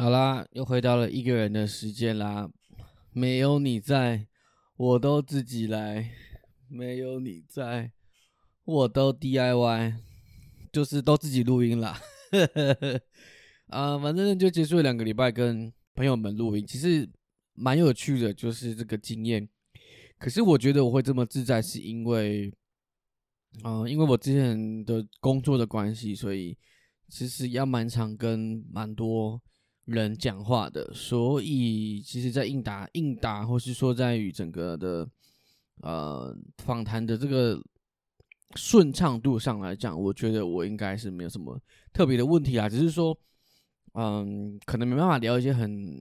好啦，又回到了一个人的时间啦。没有你在，我都自己来；没有你在，我都 DIY，就是都自己录音啦。啊，反正就结束了两个礼拜跟朋友们录音，其实蛮有趣的，就是这个经验。可是我觉得我会这么自在，是因为，啊，因为我之前的工作的关系，所以其实要蛮常跟蛮多。人讲话的，所以其实，在应答、应答，或是说在与整个的呃访谈的这个顺畅度上来讲，我觉得我应该是没有什么特别的问题啊，只是说，嗯，可能没办法聊一些很，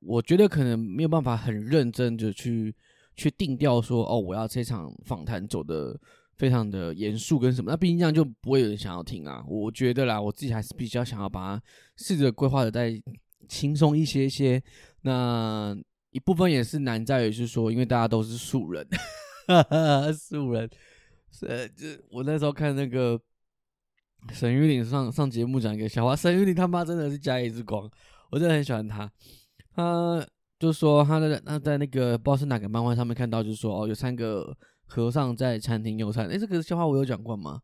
我觉得可能没有办法很认真的去去定调说，哦，我要这场访谈走的非常的严肃跟什么，那毕竟这样就不会有人想要听啊。我觉得啦，我自己还是比较想要把它试着规划的在。轻松一些些，那一部分也是难在于是说，因为大家都是素人，素人，呃，就我那时候看那个沈玉玲上上节目讲一个笑话，沈玉玲他妈真的是家一之光，我真的很喜欢他。他就说他在他在那个不知道是哪个漫画上面看到，就是说哦，有三个和尚在餐厅用餐。哎，这个笑话我有讲过吗？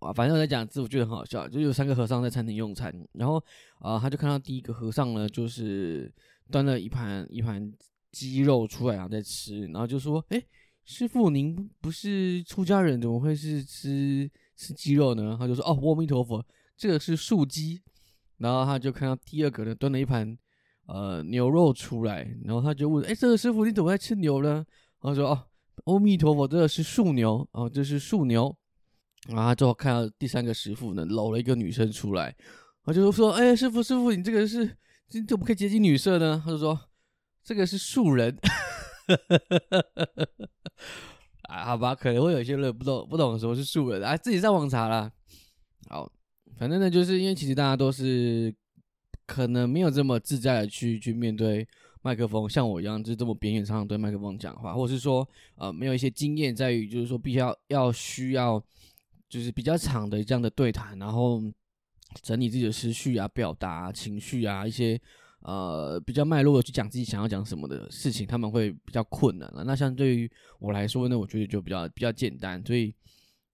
啊，反正我在讲字，我觉得很好笑。就有三个和尚在餐厅用餐，然后啊，他就看到第一个和尚呢，就是端了一盘一盘鸡肉出来啊，在吃，然后就说：“哎，师傅，您不是出家人，怎么会是吃吃鸡肉呢？”他就说：“哦，阿弥陀佛，这个是素鸡。”然后他就看到第二个呢，端了一盘呃牛肉出来，然后他就问：“哎，这个师傅你怎么在吃牛呢？”他说：“哦，阿弥陀佛，这个是素牛哦，这是素牛。”然后最后看到第三个师傅呢，搂了一个女生出来，我就说：“哎，师傅，师傅，你这个是你怎么可以接近女色呢？”他就说：“这个是素人。”啊，好吧，可能会有些人不懂不懂什么是素人啊，自己上网查啦。好，反正呢，就是因为其实大家都是可能没有这么自在的去去面对麦克风，像我一样就是这么边缘上对麦克风讲话，或是说呃没有一些经验在于就是说必须要要需要。就是比较长的这样的对谈，然后整理自己的思绪啊、表达情绪啊，一些呃比较脉络的去讲自己想要讲什么的事情，他们会比较困难了。那相对于我来说呢，我觉得就比较比较简单，所以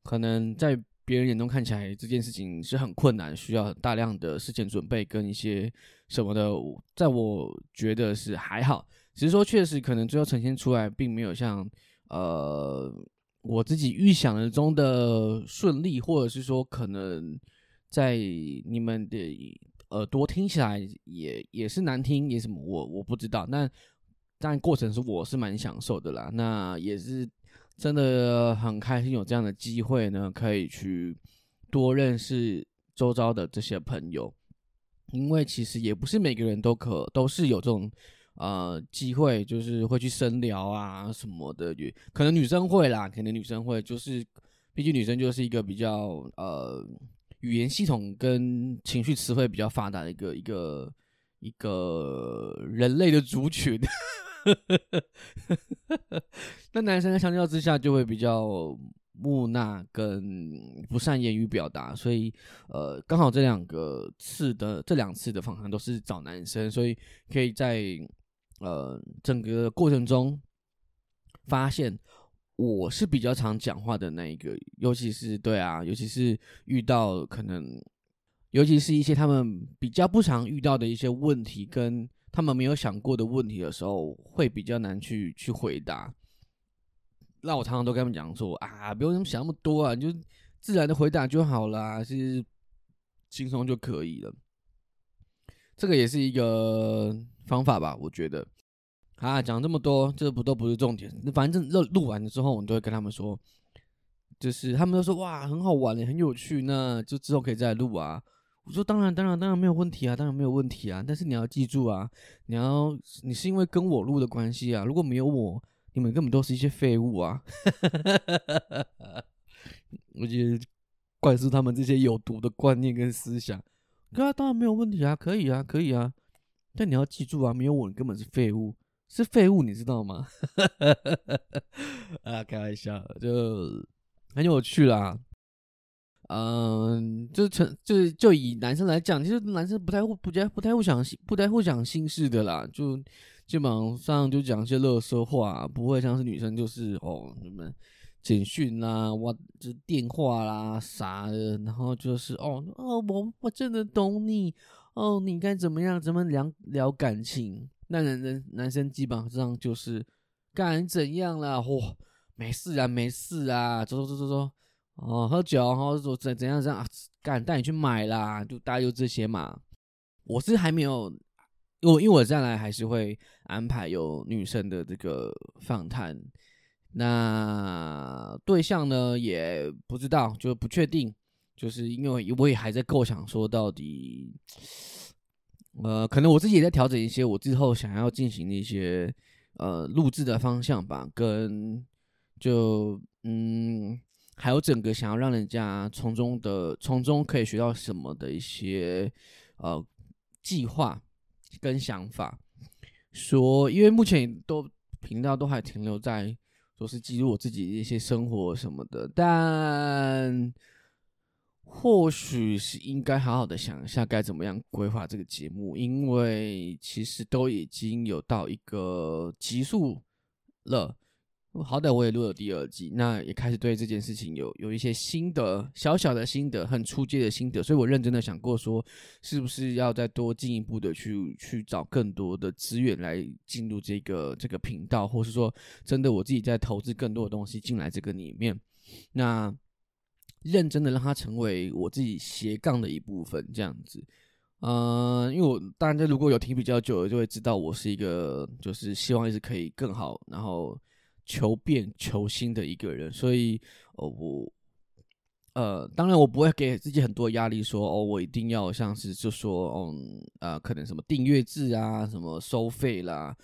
可能在别人眼中看起来这件事情是很困难，需要大量的事前准备跟一些什么的，在我觉得是还好，只是说确实可能最后呈现出来并没有像呃。我自己预想的中的顺利，或者是说可能在你们的耳朵听起来也也是难听，也什么我我不知道。那但过程是我是蛮享受的啦。那也是真的很开心有这样的机会呢，可以去多认识周遭的这些朋友，因为其实也不是每个人都可都是有这种。呃，机会就是会去深聊啊什么的，可能女生会啦，可能女生会，就是毕竟女生就是一个比较呃语言系统跟情绪词汇比较发达的一个一个一个人类的族群。那男生相较之下就会比较木讷跟不善言语表达，所以呃，刚好这两个次的这两次的访谈都是找男生，所以可以在。呃，整个过程中发现我是比较常讲话的那一个，尤其是对啊，尤其是遇到可能，尤其是一些他们比较不常遇到的一些问题，跟他们没有想过的问题的时候，会比较难去去回答。那我常常都跟他们讲说啊，不用想那么多啊，你就自然的回答就好了，其实轻松就可以了。这个也是一个。方法吧，我觉得啊，讲这么多，这不都不是重点。反正录录完了之后，我们都会跟他们说，就是他们都说哇，很好玩很有趣，那就之后可以再录啊。我说当然，当然，当然没有问题啊，当然没有问题啊。但是你要记住啊，你要你是因为跟我录的关系啊，如果没有我，你们根本都是一些废物啊。我觉得灌输他们这些有毒的观念跟思想，对啊，当然没有问题啊，可以啊，可以啊。但你要记住啊，没有我，你根本是废物，是废物，你知道吗？啊，开玩笑，就很有趣啦。嗯，就成就是就以男生来讲，其实男生不太会不太不太会讲不太会讲心事的啦，就基本上就讲一些乐色话，不会像是女生就是哦什么简讯啦，哇，就电话啦啥的，然后就是哦哦我我真的懂你哦，你该怎么样怎么聊聊感情？那男人男生基本上就是干怎样啦，嚯，没事啊没事啊，走走走走走。哦，喝酒，然后说怎怎样怎样啊，干带你去买啦，就大概就这些嘛。我是还没有，我因为我将来还是会安排有女生的这个访谈。那对象呢也不知道，就不确定，就是因为我也还在构想说到底，呃，可能我自己也在调整一些我之后想要进行的一些呃录制的方向吧，跟就嗯。还有整个想要让人家从中的从中可以学到什么的一些呃计划跟想法，说因为目前都频道都还停留在说是记录我自己的一些生活什么的，但或许是应该好好的想一下该怎么样规划这个节目，因为其实都已经有到一个极速了。好歹我也录了第二季，那也开始对这件事情有有一些心得，小小的心得，很出街的心得，所以我认真的想过说，是不是要再多进一步的去去找更多的资源来进入这个这个频道，或是说真的我自己在投资更多的东西进来这个里面，那认真的让它成为我自己斜杠的一部分，这样子，嗯，因为我大家如果有听比较久的，就会知道我是一个就是希望一直可以更好，然后。求变求新的一个人，所以，哦，我，呃，当然我不会给自己很多压力，说哦，我一定要像是就说，嗯，啊，可能什么订阅制啊，什么收费啦，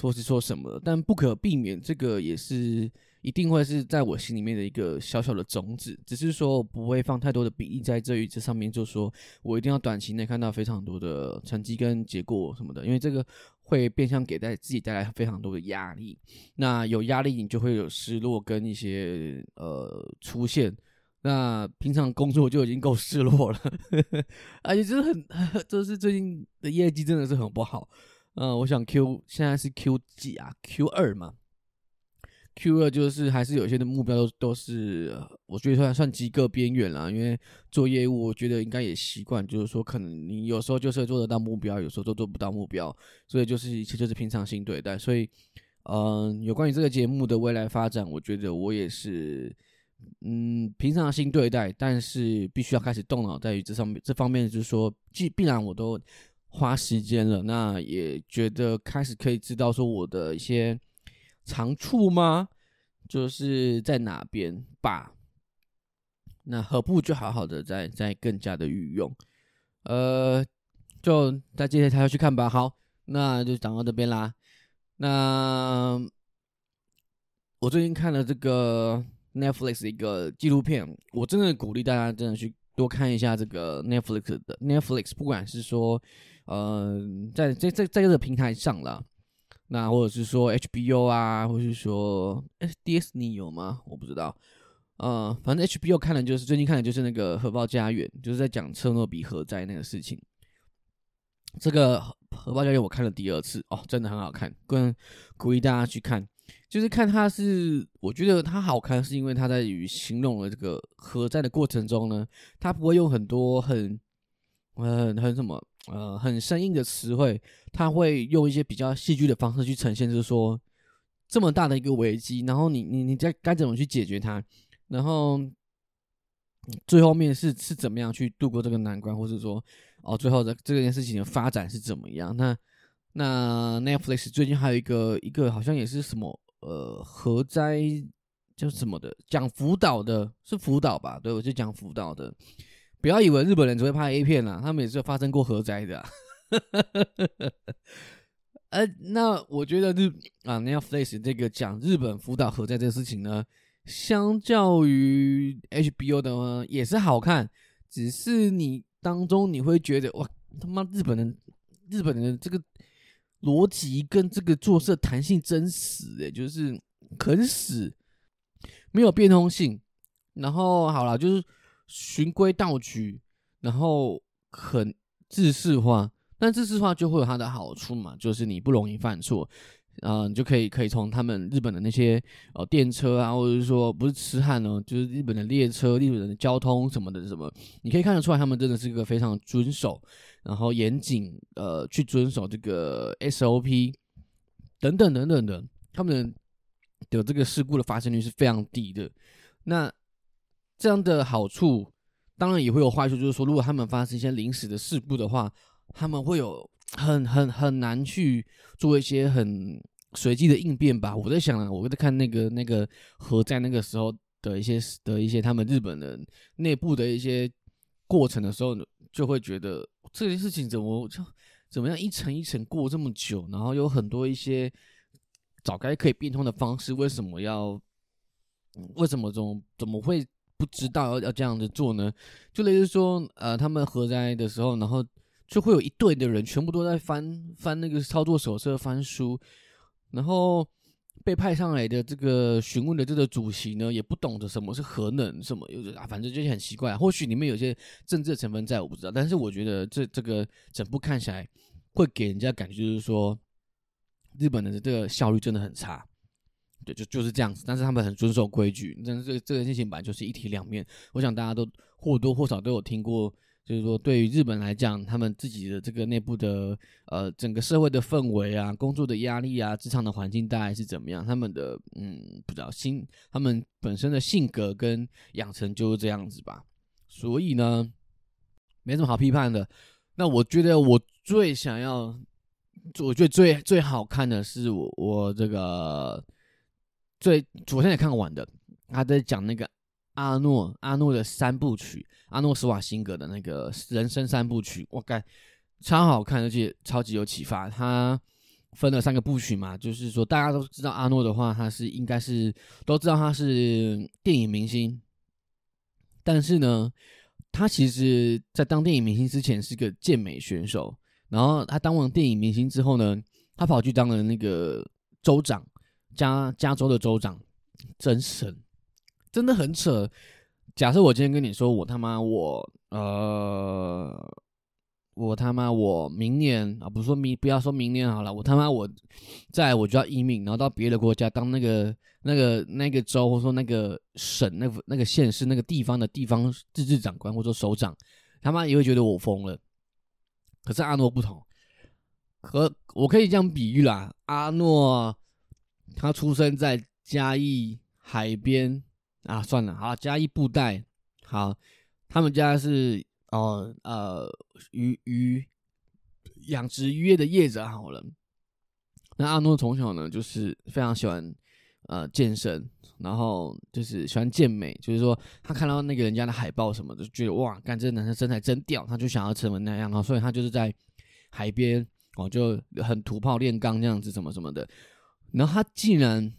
或是说什么，但不可避免，这个也是一定会是在我心里面的一个小小的种子，只是说不会放太多的比例在这一这上面，就说我一定要短期内看到非常多的成绩跟结果什么的，因为这个。会变相给带自己带来非常多的压力，那有压力你就会有失落跟一些呃出现。那平常工作就已经够失落了，而且就是很，就是最近的业绩真的是很不好。嗯，我想 Q 现在是 Q 几啊？Q 二嘛。Q 二就是还是有些的目标都都是，我觉得算算及格边缘啦。因为做业务，我觉得应该也习惯，就是说可能你有时候就是做得到目标，有时候都做不到目标，所以就是一切就是平常心对待。所以，嗯，有关于这个节目的未来发展，我觉得我也是，嗯，平常心对待，但是必须要开始动脑，在于这上面这方面，就是说，既必然我都花时间了，那也觉得开始可以知道说我的一些。长处吗？就是在哪边吧？那何不就好好的再再更加的运用？呃，就再接着他要去看吧。好，那就讲到这边啦。那我最近看了这个 Netflix 一个纪录片，我真的鼓励大家真的去多看一下这个 Netflix 的 Netflix，不管是说呃在这这在这个平台上了。那或者是说 HBO 啊，或是说 Disney 有吗？我不知道。呃，反正 HBO 看的就是最近看的就是那个《核爆家园》，就是在讲车诺比核灾那个事情。这个《核爆家园》我看了第二次哦，真的很好看，跟鼓励大家去看。就是看它是，我觉得它好看，是因为它在于形容了这个核灾的过程中呢，它不会用很多很。很很什么呃很生硬的词汇，他会用一些比较戏剧的方式去呈现，就是说这么大的一个危机，然后你你你在该怎么去解决它，然后最后面是是怎么样去度过这个难关，或者说哦最后的这件事情的发展是怎么样？那那 Netflix 最近还有一个一个好像也是什么呃核灾就是什么的讲辅导的，是辅导吧？对，我就讲辅导的。不要以为日本人只会拍 A 片啦，他们也是发生过核灾的。呃，那我觉得日啊，Netflix 这个讲日本福岛核灾这个事情呢，相较于 HBO 的呢，也是好看，只是你当中你会觉得哇，他妈日本人，日本人这个逻辑跟这个做事弹性真死诶，就是很死，没有变通性。然后好了，就是。循规蹈矩，然后很自式化。但自式化就会有它的好处嘛，就是你不容易犯错。啊，你就可以可以从他们日本的那些呃电车啊，或者是说不是痴汉哦，就是日本的列车、日本的交通什么的什么，你可以看得出来，他们真的是一个非常遵守，然后严谨呃去遵守这个 SOP 等等等等的，他们的这个事故的发生率是非常低的。那这样的好处，当然也会有坏处，就是说如果他们发生一些临时的事故的话，他们会有。很很很难去做一些很随机的应变吧。我在想啊，我在看那个那个核在那个时候的一些的一些他们日本人内部的一些过程的时候，就会觉得这件事情怎么就怎么样一层一层过这么久，然后有很多一些早该可以变通的方式，为什么要为什么总怎么会不知道要要这样子做呢？就类似说，呃，他们核灾的时候，然后。就会有一队的人，全部都在翻翻那个操作手册、翻书，然后被派上来的这个询问的这个主席呢，也不懂得什么是核能，什么有啊，反正就是很奇怪。或许里面有些政治成分在，我不知道。但是我觉得这这个整部看起来会给人家感觉就是说，日本的这个效率真的很差。对，就就是这样子。但是他们很遵守规矩。但是这个这个事情本来就是一体两面。我想大家都或多或少都有听过。就是说，对于日本来讲，他们自己的这个内部的呃整个社会的氛围啊，工作的压力啊，职场的环境大概是怎么样？他们的嗯，不知道心，他们本身的性格跟养成就是这样子吧。所以呢，没什么好批判的。那我觉得我最想要，我觉得最最好看的是我我这个最昨天也看完的，他在讲那个。阿诺阿诺的三部曲，阿诺施瓦辛格的那个人生三部曲，我感超好看，而且超级有启发。他分了三个部曲嘛，就是说大家都知道阿诺的话，他是应该是都知道他是电影明星，但是呢，他其实在当电影明星之前是个健美选手，然后他当完电影明星之后呢，他跑去当了那个州长，加加州的州长，真神。真的很扯。假设我今天跟你说，我他妈我呃，我他妈我明年啊，不是说明不要说明年好了，我他妈我在我就要移民，然后到别的国家当那个那个那个州或者说那个省那那个县市那个地方的地方自治长官或者说首长，他妈也会觉得我疯了。可是阿诺不同，可我可以这样比喻啦，阿诺他出生在嘉义海边。啊，算了，好，嘉义布袋，好，他们家是哦呃鱼鱼养殖渔业的业者，好了。那阿诺从小呢，就是非常喜欢呃健身，然后就是喜欢健美，就是说他看到那个人家的海报什么的，觉得哇，干这男生身材真屌，他就想要成为那样啊，所以他就是在海边哦就很土炮炼钢这样子什么什么的，然后他竟然。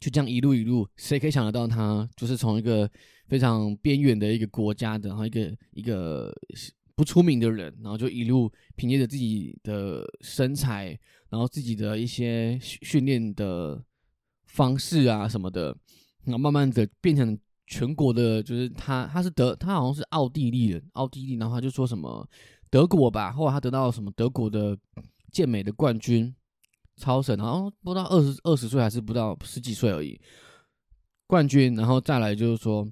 就这样一路一路，谁可以想得到他就是从一个非常边远的一个国家的，然后一个一个不出名的人，然后就一路凭借着自己的身材，然后自己的一些训练的方式啊什么的，然后慢慢的变成全国的，就是他他是德他好像是奥地利人，奥地利，然后他就说什么德国吧，后来他得到什么德国的健美的冠军。超神，然后不到二十二十岁还是不到十几岁而已，冠军，然后再来就是说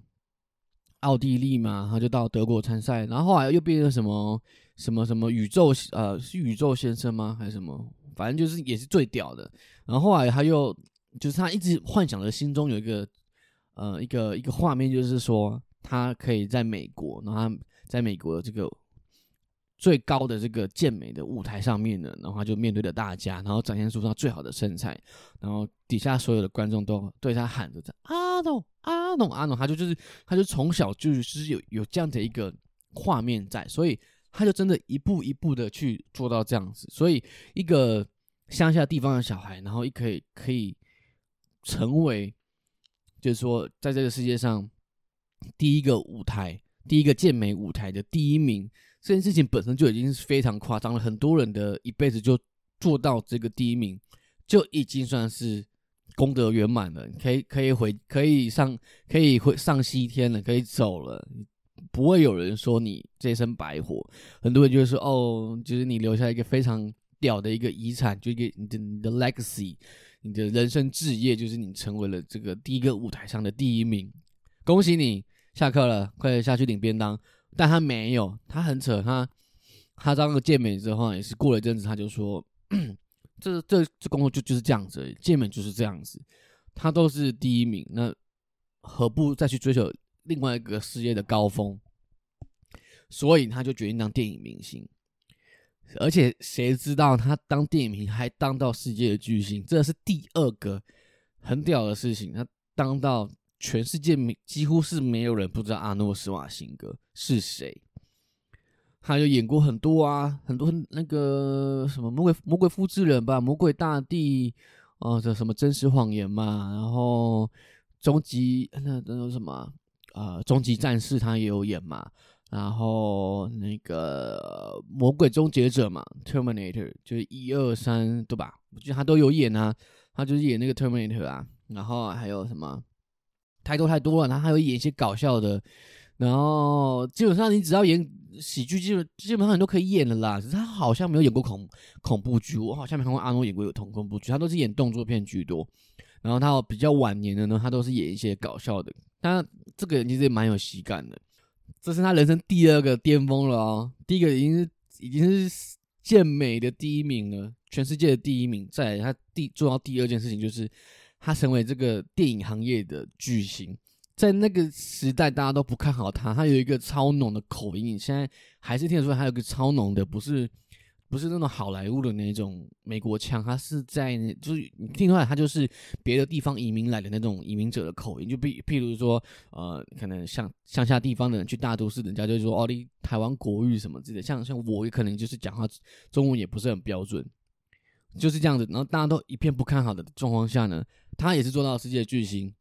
奥地利嘛，他就到德国参赛，然后后来又变成什么什么什么宇宙呃是宇宙先生吗还是什么，反正就是也是最屌的。然后后来他又就是他一直幻想着心中有一个呃一个一个画面，就是说他可以在美国，然后他在美国的这个。最高的这个健美的舞台上面呢，然后他就面对着大家，然后展现出他最好的身材，然后底下所有的观众都对他喊着：“阿诺，阿诺，阿诺！”他就就是，他就从小就是有有这样的一个画面在，所以他就真的一步一步的去做到这样子。所以一个乡下地方的小孩，然后也可以可以成为，就是说在这个世界上第一个舞台、第一个健美舞台的第一名。这件事情本身就已经是非常夸张了，很多人的一辈子就做到这个第一名，就已经算是功德圆满了，可以可以回可以上可以回上西天了，可以走了，不会有人说你这身白活。很多人就会说哦，就是你留下一个非常屌的一个遗产，就一个你的你的 legacy，你的人生置业，就是你成为了这个第一个舞台上的第一名，恭喜你，下课了，快下去领便当。但他没有，他很扯，他他当了健美之后也是过了一阵子，他就说。这这这工作就就是这样子，健美就是这样子，他都是第一名，那何不再去追求另外一个事业的高峰？所以他就决定当电影明星，而且谁知道他当电影明星还当到世界的巨星，这是第二个很屌的事情。他当到全世界没几乎是没有人不知道阿诺施瓦辛格是谁。他就演过很多啊，很多那个什么魔鬼魔鬼复制人吧，魔鬼大帝，哦，这什么真实谎言嘛，然后终极那那种什么啊，终极战士他也有演嘛，然后那个魔鬼终结者嘛，Terminator 就是一二三对吧？我觉得他都有演啊，他就是演那个 Terminator 啊，然后还有什么太多太多了，他还有演一些搞笑的。然后基本上你只要演喜剧，基本基本上你都可以演的啦。只是他好像没有演过恐恐怖剧，我好像没看过阿诺演过有同恐怖剧，他都是演动作片居多。然后他比较晚年的呢，他都是演一些搞笑的。他这个人其实也蛮有喜感的，这是他人生第二个巅峰了哦。第一个已经是已经是健美的第一名了，全世界的第一名。再来他第做到第二件事情就是他成为这个电影行业的巨星。在那个时代，大家都不看好他。他有一个超浓的口音，现在还是听得出来。他有个超浓的，不是不是那种好莱坞的那种美国腔，他是在就是你听出来，他就是别的地方移民来的那种移民者的口音。就比譬如说，呃，可能像乡下地方的人去大都市，人家就说哦，你台湾国语什么之类的。像像我也可能就是讲话中文也不是很标准，就是这样子。然后大家都一片不看好的状况下呢，他也是做到世界巨星，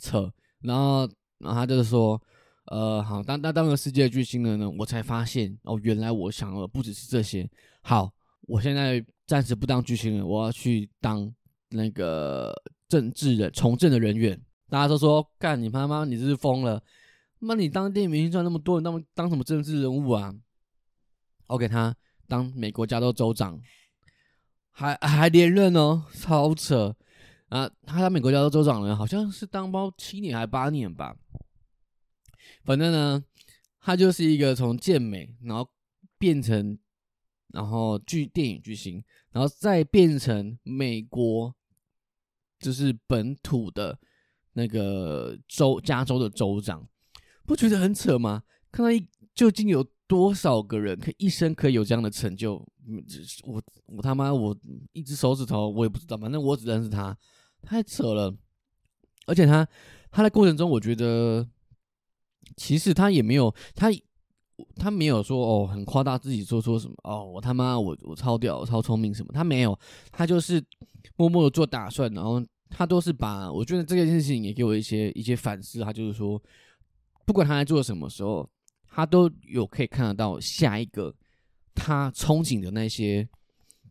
扯。然后，然后他就是说，呃，好，当当当个世界巨星了呢，我才发现哦，原来我想的不只是这些。好，我现在暂时不当巨星了，我要去当那个政治人，从政的人员。大家都说，干你妈妈，你这是疯了？妈，你当电影明星赚那么多，你当当什么政治人物啊？我给他当美国加州州长，还还连任哦，超扯。啊，他在美国加州州长呢，好像是当包七年还八年吧。反正呢，他就是一个从健美，然后变成，然后剧电影巨星，然后再变成美国，就是本土的那个州加州的州长，不觉得很扯吗？看到一究竟有多少个人可以一生可以有这样的成就？我我他妈我一只手指头我也不知道，反正我只认识他。太扯了，而且他他在过程中，我觉得其实他也没有他他没有说哦很夸大自己做出什么哦我他妈我我超屌我超聪明什么他没有他就是默默的做打算，然后他都是把我觉得这件事情也给我一些一些反思，他就是说不管他在做什么时候，他都有可以看得到下一个他憧憬的那些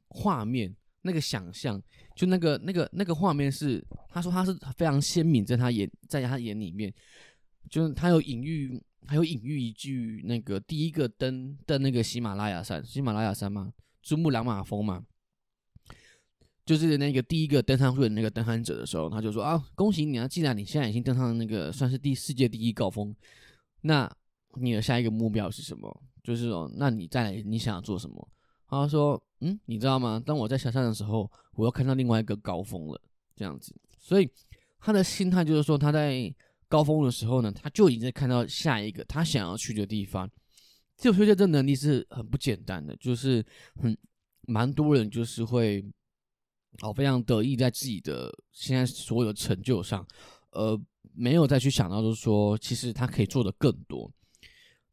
画面。那个想象，就那个那个那个画面是，他说他是非常鲜明，在他眼在他眼里面，就是他有隐喻，还有隐喻一句那个第一个登登那个喜马拉雅山，喜马拉雅山嘛，珠穆朗玛峰嘛，就是那个第一个登上去的那个登山者的时候，他就说啊，恭喜你啊，既然你现在已经登上那个算是第世界第一高峰，那你的下一个目标是什么？就是说，那你再来，你想要做什么？他说：“嗯，你知道吗？当我在下山的时候，我又看到另外一个高峰了。这样子，所以他的心态就是说，他在高峰的时候呢，他就已经在看到下一个他想要去的地方。就推荐这能力是很不简单的，就是很蛮多人就是会哦非常得意在自己的现在所有的成就上，呃，没有再去想到就是说，其实他可以做的更多。”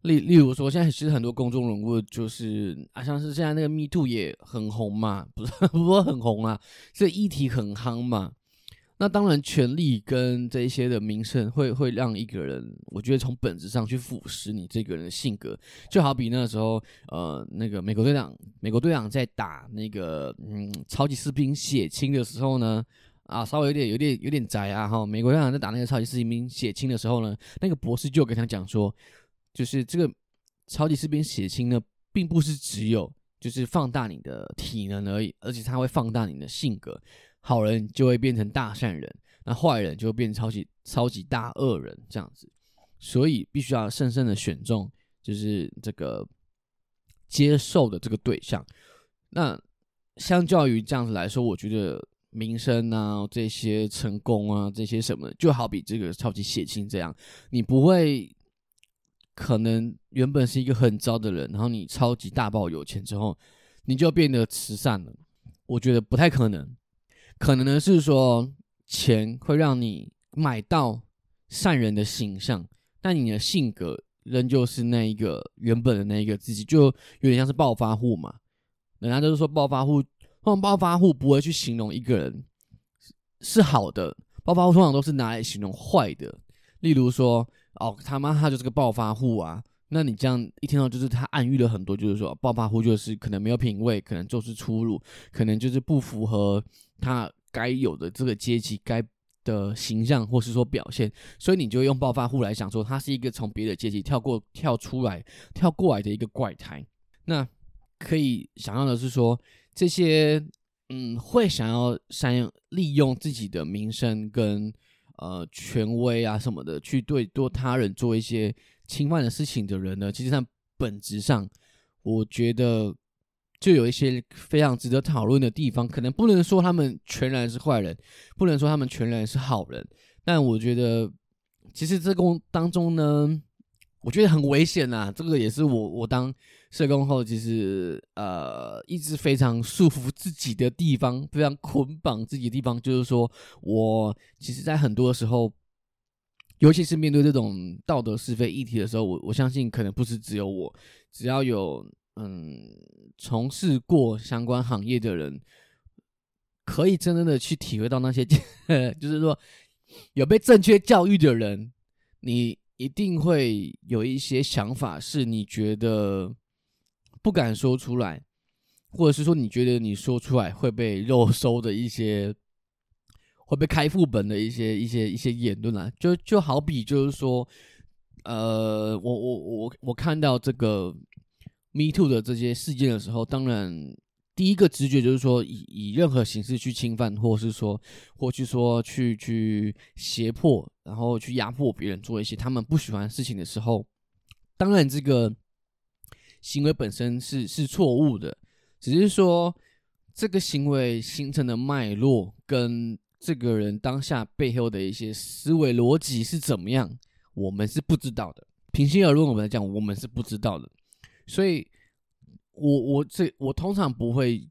例例如说，现在其实很多公众人物就是啊，像是现在那个 Me Too 也很红嘛，不是 不是很红啊，这议题很夯嘛。那当然，权力跟这一些的名声会会让一个人，我觉得从本质上去腐蚀你这个人的性格。就好比那时候，呃，那个美国队长，美国队长在打那个嗯超级士兵血清的时候呢，啊，稍微有点有点有点宅啊哈。美国队长在打那个超级士兵血清的时候呢，那个博士就跟他讲说，就是这个超级士兵血清呢，并不是只有就是放大你的体能而已，而且它会放大你的性格。好人就会变成大善人，那坏人就会变超级超级大恶人这样子。所以必须要慎慎的选中，就是这个接受的这个对象。那相较于这样子来说，我觉得名声啊、这些成功啊、这些什么，就好比这个超级血清这样，你不会可能原本是一个很糟的人，然后你超级大爆有钱之后，你就变得慈善了。我觉得不太可能，可能呢是说钱会让你买到善人的形象。但你的性格仍旧是那一个原本的那一个自己，就有点像是暴发户嘛。人家都是说暴发户，通常暴发户不会去形容一个人是好的，暴发户通常都是拿来形容坏的。例如说，哦他妈他就是个暴发户啊，那你这样一听到就是他暗喻了很多，就是说暴发户就是可能没有品味，可能就是粗鲁，可能就是不符合他该有的这个阶级该。的形象，或是说表现，所以你就用暴发户来想说，他是一个从别的阶级跳过、跳出来、跳过来的一个怪胎。那可以想象的是说，这些嗯，会想要善利用自己的名声跟呃权威啊什么的，去对多他人做一些侵犯的事情的人呢，其实上本质上，我觉得。就有一些非常值得讨论的地方，可能不能说他们全然是坏人，不能说他们全然是好人，但我觉得，其实这工当中呢，我觉得很危险呐。这个也是我我当社工后，其实呃一直非常束缚自己的地方，非常捆绑自己的地方，就是说我其实在很多时候，尤其是面对这种道德是非议题的时候，我我相信可能不是只有我，只要有。嗯，从事过相关行业的人，可以真正的去体会到那些，就是说有被正确教育的人，你一定会有一些想法，是你觉得不敢说出来，或者是说你觉得你说出来会被肉收的一些，会被开副本的一些一些一些言论啊，就就好比就是说，呃，我我我我看到这个。Me Too 的这些事件的时候，当然第一个直觉就是说，以以任何形式去侵犯，或是说，或去说去去胁迫，然后去压迫别人做一些他们不喜欢事情的时候，当然这个行为本身是是错误的，只是说这个行为形成的脉络跟这个人当下背后的一些思维逻辑是怎么样，我们是不知道的。平心而论，我们来讲，我们是不知道的。所以，我我这我通常不会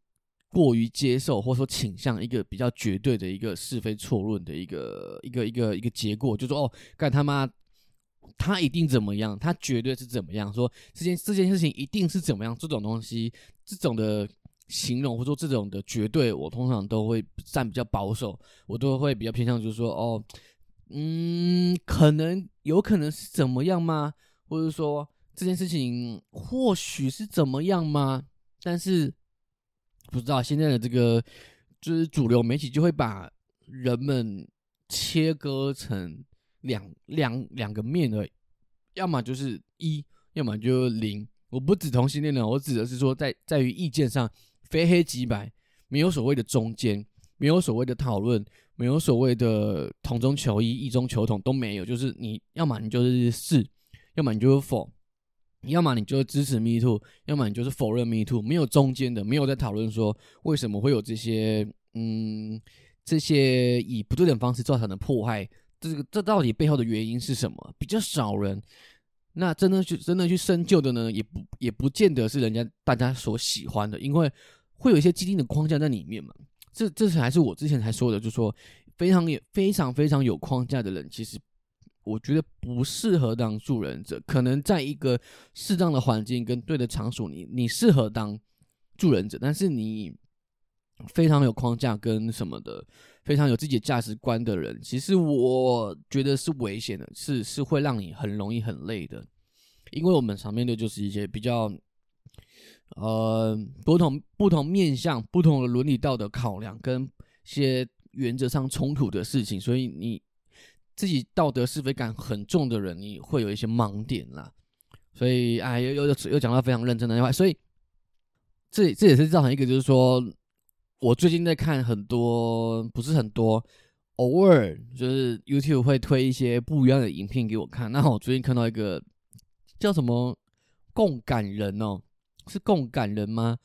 过于接受，或者说倾向一个比较绝对的一个是非错论的一个一个一个一个结果，就说哦，干他妈，他一定怎么样，他绝对是怎么样，说这件这件事情一定是怎么样，这种东西，这种的形容或者说这种的绝对，我通常都会站比较保守，我都会比较偏向就是说哦，嗯，可能有可能是怎么样吗？或者说。这件事情或许是怎么样吗？但是不知道现在的这个就是主流媒体就会把人们切割成两两两个面而已，要么就是一，要么就是零。我不指同性恋的，我指的是说在在于意见上非黑即白，没有所谓的中间，没有所谓的讨论，没有所谓的同中求异、异中求同都没有，就是你要么你就是是，要么你就是否。要么你就支持 Me Too，要么你就是否认 Me Too，没有中间的，没有在讨论说为什么会有这些，嗯，这些以不对等方式造成的迫害，这个这到底背后的原因是什么？比较少人，那真的去真的去深究的呢，也不也不见得是人家大家所喜欢的，因为会有一些既定的框架在里面嘛。这这才是我之前才说的，就说非常有非常非常有框架的人，其实。我觉得不适合当助人者，可能在一个适当的环境跟对的场所，你你适合当助人者，但是你非常有框架跟什么的，非常有自己的价值观的人，其实我觉得是危险的，是是会让你很容易很累的，因为我们常面对就是一些比较呃不同不同面向、不同的伦理道德考量跟一些原则上冲突的事情，所以你自己道德是非感很重的人，你会有一些盲点啦。所以，哎，又又又讲到非常认真的话，所以这这也是造成一个，就是说我最近在看很多，不是很多，偶尔就是 YouTube 会推一些不一样的影片给我看。那我最近看到一个叫什么共感人哦，是共感人吗？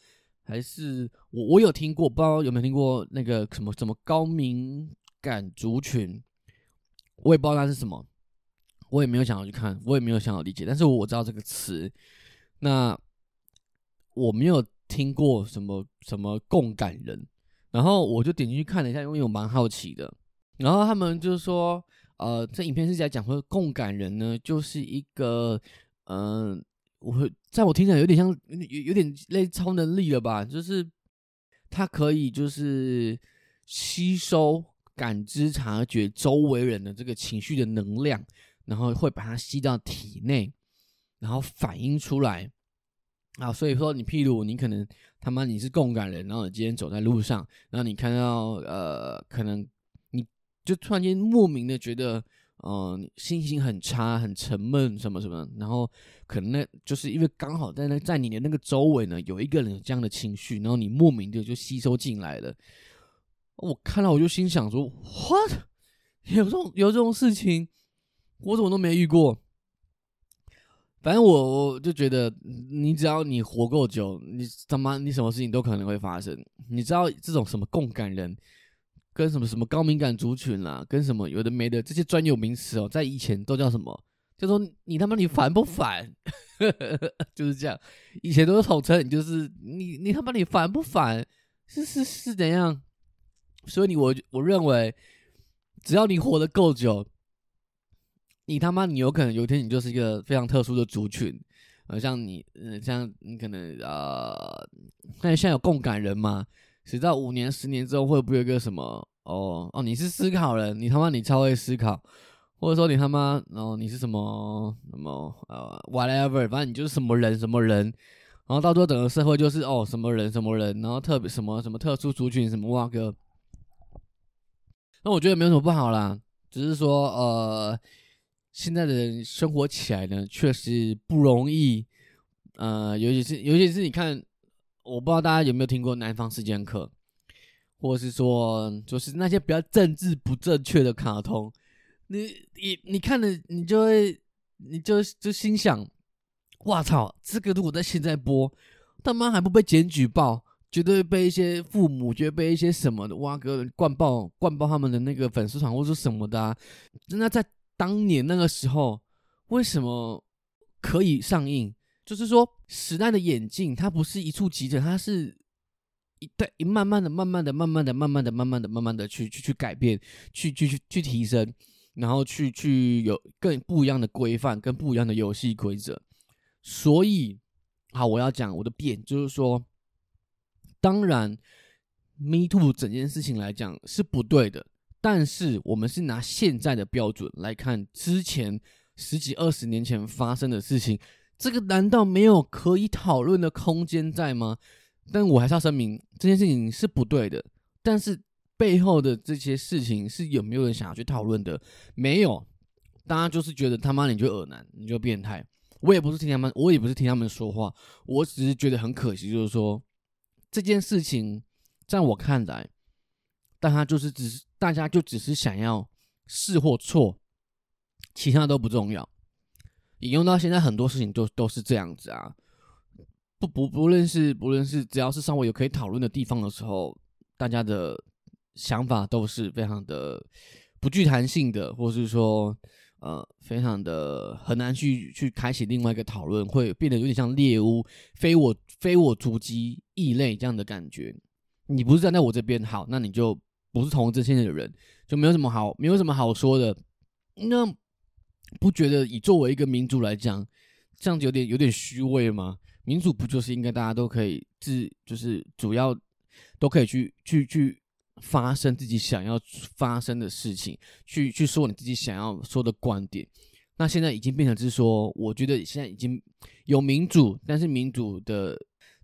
还是我我有听过，不知道有没有听过那个什么什么高敏感族群，我也不知道那是什么。我也没有想要去看，我也没有想要理解，但是我知道这个词。那我没有听过什么什么共感人，然后我就点进去看了一下，因为我蛮好奇的。然后他们就是说，呃，这影片是在讲说共感人呢，就是一个，嗯，我在我听起来有点像有有点类超能力了吧，就是他可以就是吸收、感知、察觉周围人的这个情绪的能量。然后会把它吸到体内，然后反映出来啊。所以说，你譬如你可能他妈你是共感人，然后你今天走在路上，然后你看到呃，可能你就突然间莫名的觉得，嗯，心情很差、很沉闷什么什么。然后可能那就是因为刚好在那在你的那个周围呢，有一个人有这样的情绪，然后你莫名的就吸收进来了。我看到我就心想说，what？有这种有这种事情？我怎么都没遇过，反正我我就觉得，你只要你活够久，你他妈你什么事情都可能会发生。你知道这种什么共感人，跟什么什么高敏感族群啦，跟什么有的没的这些专有名词哦，在以前都叫什么？就说你他妈你烦不烦？就是这样，以前都是统称，就是你你他妈你烦不烦？是是是怎样？所以你我我认为，只要你活得够久。你他妈，你有可能有一天你就是一个非常特殊的族群，呃，像你，呃，像你可能呃，那现在有共感人嘛？直到五年、十年之后，会不会有一个什么？哦哦，你是思考人，你他妈你超会思考，或者说你他妈，然后你是什么什么呃，whatever，反正你就是什么人什么人，然后到最后整个社会就是哦什么人什么人，然后特别什么什么特殊族群什么哇哥，那我觉得没有什么不好啦，只是说呃。现在的人生活起来呢，确实不容易。呃，尤其是尤其是你看，我不知道大家有没有听过《南方四剑客》，或者是说，就是那些比较政治不正确的卡通，你你你看了，你就会，你就就心想，哇操，这个如果在现在播，他妈还不被检举报，绝对被一些父母，绝对被一些什么的哇哥灌爆，灌爆他们的那个粉丝团或者什么的啊，那在。当年那个时候，为什么可以上映？就是说，时代的演进，它不是一触即成，它是一对一慢慢的、慢慢的、慢慢的、慢慢的、慢慢的、慢慢的去去去改变，去去去去提升，然后去去有更不一样的规范跟不一样的游戏规则。所以，好，我要讲我的变，就是说，当然，Me Too 整件事情来讲是不对的。但是我们是拿现在的标准来看之前十几二十年前发生的事情，这个难道没有可以讨论的空间在吗？但我还是要声明这件事情是不对的。但是背后的这些事情是有没有人想要去讨论的？没有，大家就是觉得他妈你就恶男，你就变态。我也不是听他们，我也不是听他们说话，我只是觉得很可惜，就是说这件事情在我看来。但他就是只是大家就只是想要是或错，其他都不重要。引用到现在很多事情都都是这样子啊，不不不论是不论是只要是稍微有可以讨论的地方的时候，大家的想法都是非常的不具弹性的，或是说呃非常的很难去去开启另外一个讨论，会变得有点像猎物，非我非我族籍异类这样的感觉。你不是站在我这边好，那你就。不是同一阵线的人，就没有什么好，没有什么好说的。那不觉得以作为一个民主来讲，这样子有点有点虚伪吗？民主不就是应该大家都可以自，就是主要都可以去去去发生自己想要发生的事情，去去说你自己想要说的观点。那现在已经变成是说，我觉得现在已经有民主，但是民主的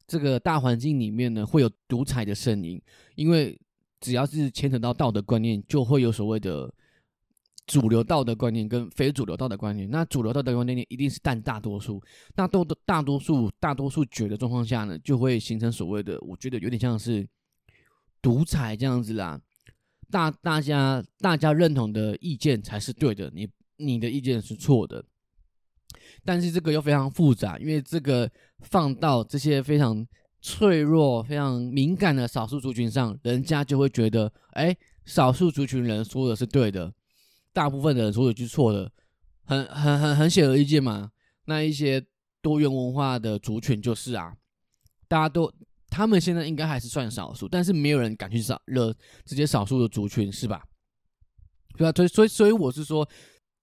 这个大环境里面呢，会有独裁的声音，因为。只要是牵扯到道德观念，就会有所谓的主流道德观念跟非主流道德观念。那主流道德观念一定是占大多数，那多大多数大多数觉的状况下呢，就会形成所谓的，我觉得有点像是独裁这样子啦。大大家大家认同的意见才是对的，你你的意见是错的。但是这个又非常复杂，因为这个放到这些非常脆弱、非常敏感的少数族群上，人家就会觉得，哎，少数族群人说的是对的，大部分的人说的是错的，很很很很显而易见嘛。那一些多元文化的族群就是啊，大家都他们现在应该还是算少数，但是没有人敢去少惹这些少数的族群，是吧？对啊，所以所以所以我是说。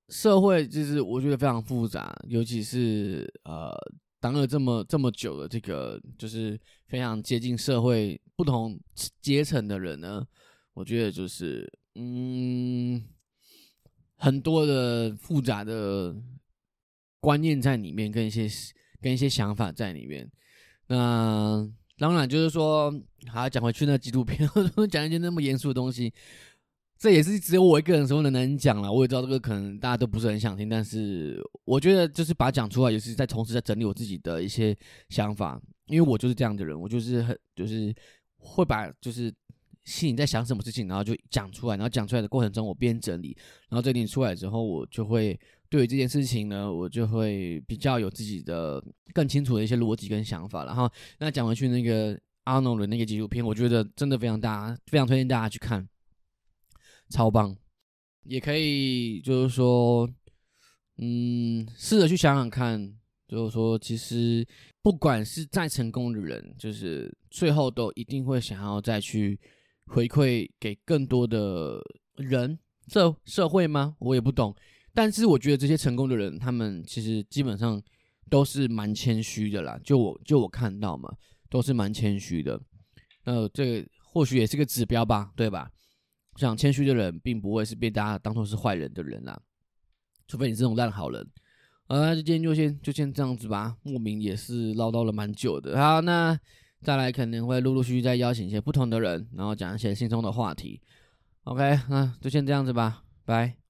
社会就是我觉得非常复杂，尤其是呃当了这么这么久的这个就是非常接近社会不同阶层的人呢，我觉得就是嗯很多的复杂的观念在里面，跟一些跟一些想法在里面。那当然就是说，还要讲回去那纪录片，讲一些那么严肃的东西。这也是只有我一个人时候能能讲了，我也知道这个可能大家都不是很想听，但是我觉得就是把它讲出来，也是在同时在整理我自己的一些想法，因为我就是这样的人，我就是很就是会把就是心里在想什么事情，然后就讲出来，然后讲出来的过程中我边整理，然后整理出来之后，我就会对于这件事情呢，我就会比较有自己的更清楚的一些逻辑跟想法。然后那讲回去那个阿诺的那个纪录片，我觉得真的非常大，非常推荐大家去看。超棒，也可以就是说，嗯，试着去想想看，就是说，其实不管是再成功的人，就是最后都一定会想要再去回馈给更多的人社社会吗？我也不懂，但是我觉得这些成功的人，他们其实基本上都是蛮谦虚的啦。就我就我看到嘛，都是蛮谦虚的。那这或许也是个指标吧，对吧？想谦虚的人，并不会是被大家当做是坏人的人啦，除非你是那种烂好人。好，那就，今天就先就先这样子吧，莫名也是唠叨了蛮久的。好，那再来肯定会陆陆续续再邀请一些不同的人，然后讲一些轻松的话题。OK，那就先这样子吧，拜。